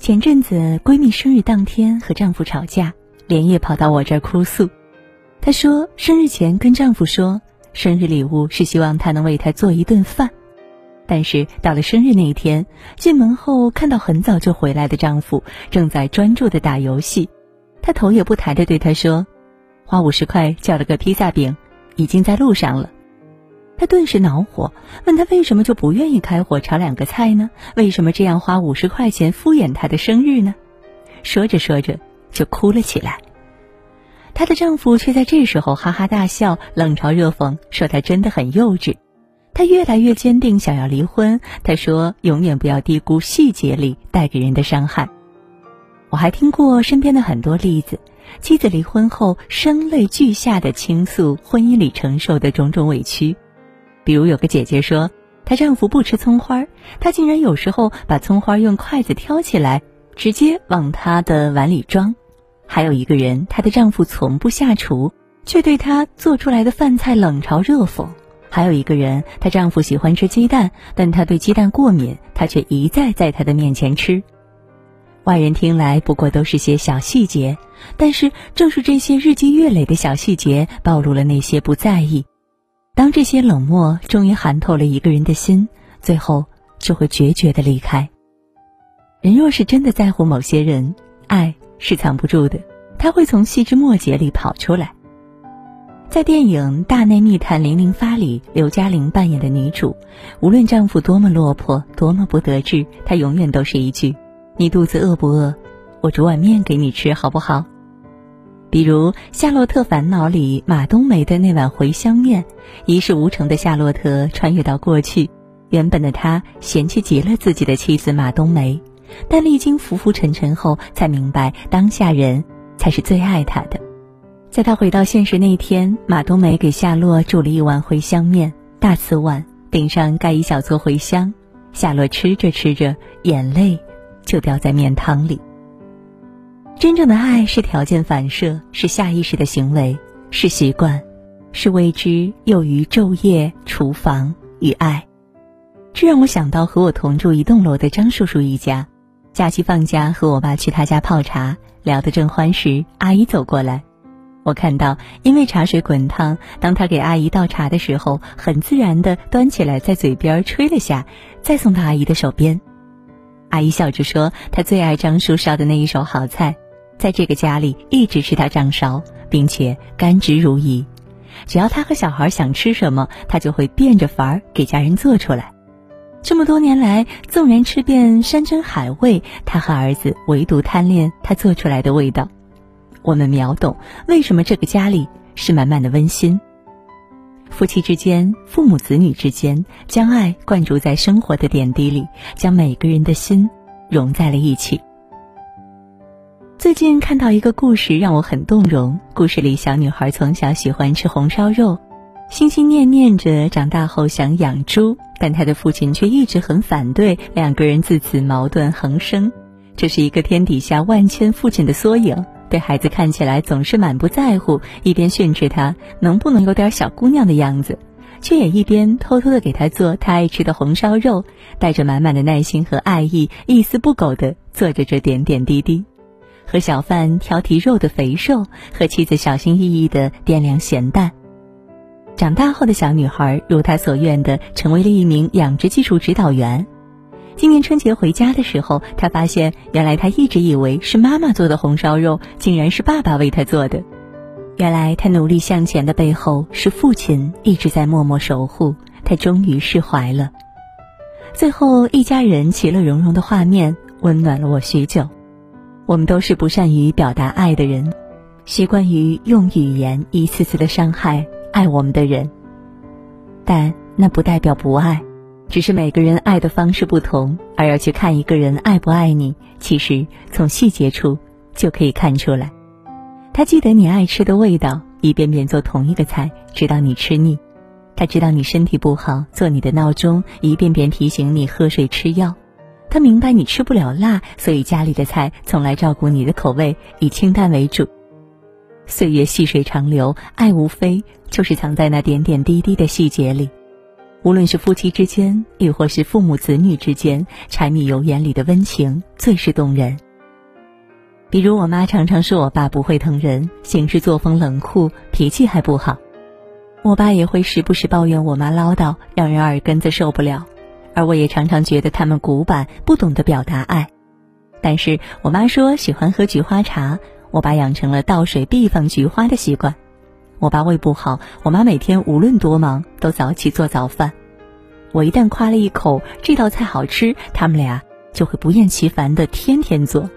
前阵子闺蜜生日当天和丈夫吵架，连夜跑到我这儿哭诉。她说生日前跟丈夫说，生日礼物是希望他能为她做一顿饭，但是到了生日那一天，进门后看到很早就回来的丈夫正在专注的打游戏，她头也不抬的对他说：“花五十块叫了个披萨饼，已经在路上了。”他顿时恼火，问他为什么就不愿意开火炒两个菜呢？为什么这样花五十块钱敷衍他的生日呢？说着说着就哭了起来。她的丈夫却在这时候哈哈大笑，冷嘲热讽，说她真的很幼稚。他越来越坚定，想要离婚。他说：“永远不要低估细节里带给人的伤害。”我还听过身边的很多例子，妻子离婚后声泪俱下的倾诉婚姻里承受的种种委屈。比如有个姐姐说，她丈夫不吃葱花，她竟然有时候把葱花用筷子挑起来，直接往她的碗里装。还有一个人，她的丈夫从不下厨，却对她做出来的饭菜冷嘲热讽。还有一个人，她丈夫喜欢吃鸡蛋，但她对鸡蛋过敏，她却一再在他的面前吃。外人听来不过都是些小细节，但是正是这些日积月累的小细节，暴露了那些不在意。当这些冷漠终于寒透了一个人的心，最后就会决绝的离开。人若是真的在乎某些人，爱是藏不住的，他会从细枝末节里跑出来。在电影《大内密探零零发》里，刘嘉玲扮演的女主，无论丈夫多么落魄，多么不得志，她永远都是一句：“你肚子饿不饿？我煮碗面给你吃，好不好？”比如《夏洛特烦恼》里马冬梅的那碗茴香面，一事无成的夏洛特穿越到过去，原本的他嫌弃极了自己的妻子马冬梅，但历经浮浮沉沉后，才明白当下人才是最爱他的。在他回到现实那天，马冬梅给夏洛煮了一碗茴香面，大瓷碗顶上盖一小撮茴香，夏洛吃着吃着，眼泪就掉在面汤里。真正的爱是条件反射，是下意识的行为，是习惯，是未知又于昼夜、厨房与爱。这让我想到和我同住一栋楼的张叔叔一家，假期放假和我爸去他家泡茶，聊得正欢时，阿姨走过来，我看到因为茶水滚烫，当他给阿姨倒茶的时候，很自然的端起来在嘴边吹了下，再送到阿姨的手边。阿姨笑着说：“她最爱张叔烧的那一手好菜。”在这个家里一直是他掌勺，并且甘之如饴。只要他和小孩想吃什么，他就会变着法儿给家人做出来。这么多年来，纵然吃遍山珍海味，他和儿子唯独贪恋他做出来的味道。我们秒懂为什么这个家里是满满的温馨。夫妻之间、父母子女之间，将爱灌注在生活的点滴里，将每个人的心融在了一起。最近看到一个故事，让我很动容。故事里，小女孩从小喜欢吃红烧肉，心心念念着长大后想养猪，但她的父亲却一直很反对，两个人自此矛盾横生。这是一个天底下万千父亲的缩影，对孩子看起来总是满不在乎，一边训斥他能不能有点小姑娘的样子，却也一边偷偷的给他做他爱吃的红烧肉，带着满满的耐心和爱意，一丝不苟的做着这点点滴滴。和小贩挑剔肉的肥瘦，和妻子小心翼翼的掂量咸淡。长大后的小女孩如她所愿的成为了一名养殖技术指导员。今年春节回家的时候，她发现原来她一直以为是妈妈做的红烧肉，竟然是爸爸为她做的。原来她努力向前的背后是父亲一直在默默守护。她终于释怀了。最后一家人其乐融融的画面温暖了我许久。我们都是不善于表达爱的人，习惯于用语言一次次的伤害爱我们的人。但那不代表不爱，只是每个人爱的方式不同。而要去看一个人爱不爱你，其实从细节处就可以看出来。他记得你爱吃的味道，一遍遍做同一个菜，直到你吃腻；他知道你身体不好，做你的闹钟，一遍遍提醒你喝水吃药。他明白你吃不了辣，所以家里的菜从来照顾你的口味，以清淡为主。岁月细水长流，爱无非就是藏在那点点滴滴的细节里。无论是夫妻之间，亦或是父母子女之间，柴米油盐里的温情最是动人。比如我妈常常说我爸不会疼人，行事作风冷酷，脾气还不好。我爸也会时不时抱怨我妈唠叨，让人耳根子受不了。而我也常常觉得他们古板，不懂得表达爱。但是我妈说喜欢喝菊花茶，我爸养成了倒水必放菊花的习惯。我爸胃不好，我妈每天无论多忙都早起做早饭。我一旦夸了一口这道菜好吃，他们俩就会不厌其烦的天天做。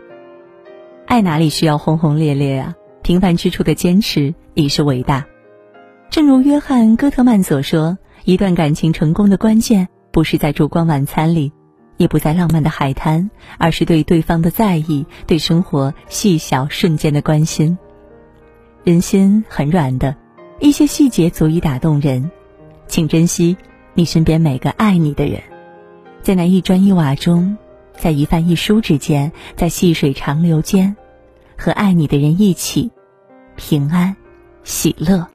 爱哪里需要轰轰烈烈啊？平凡之处的坚持已是伟大。正如约翰·戈特曼所说：“一段感情成功的关键，不是在烛光晚餐里，也不在浪漫的海滩，而是对对方的在意，对生活细小瞬间的关心。人心很软的，一些细节足以打动人，请珍惜你身边每个爱你的人，在那一砖一瓦中。”在一饭一书之间，在细水长流间，和爱你的人一起，平安，喜乐。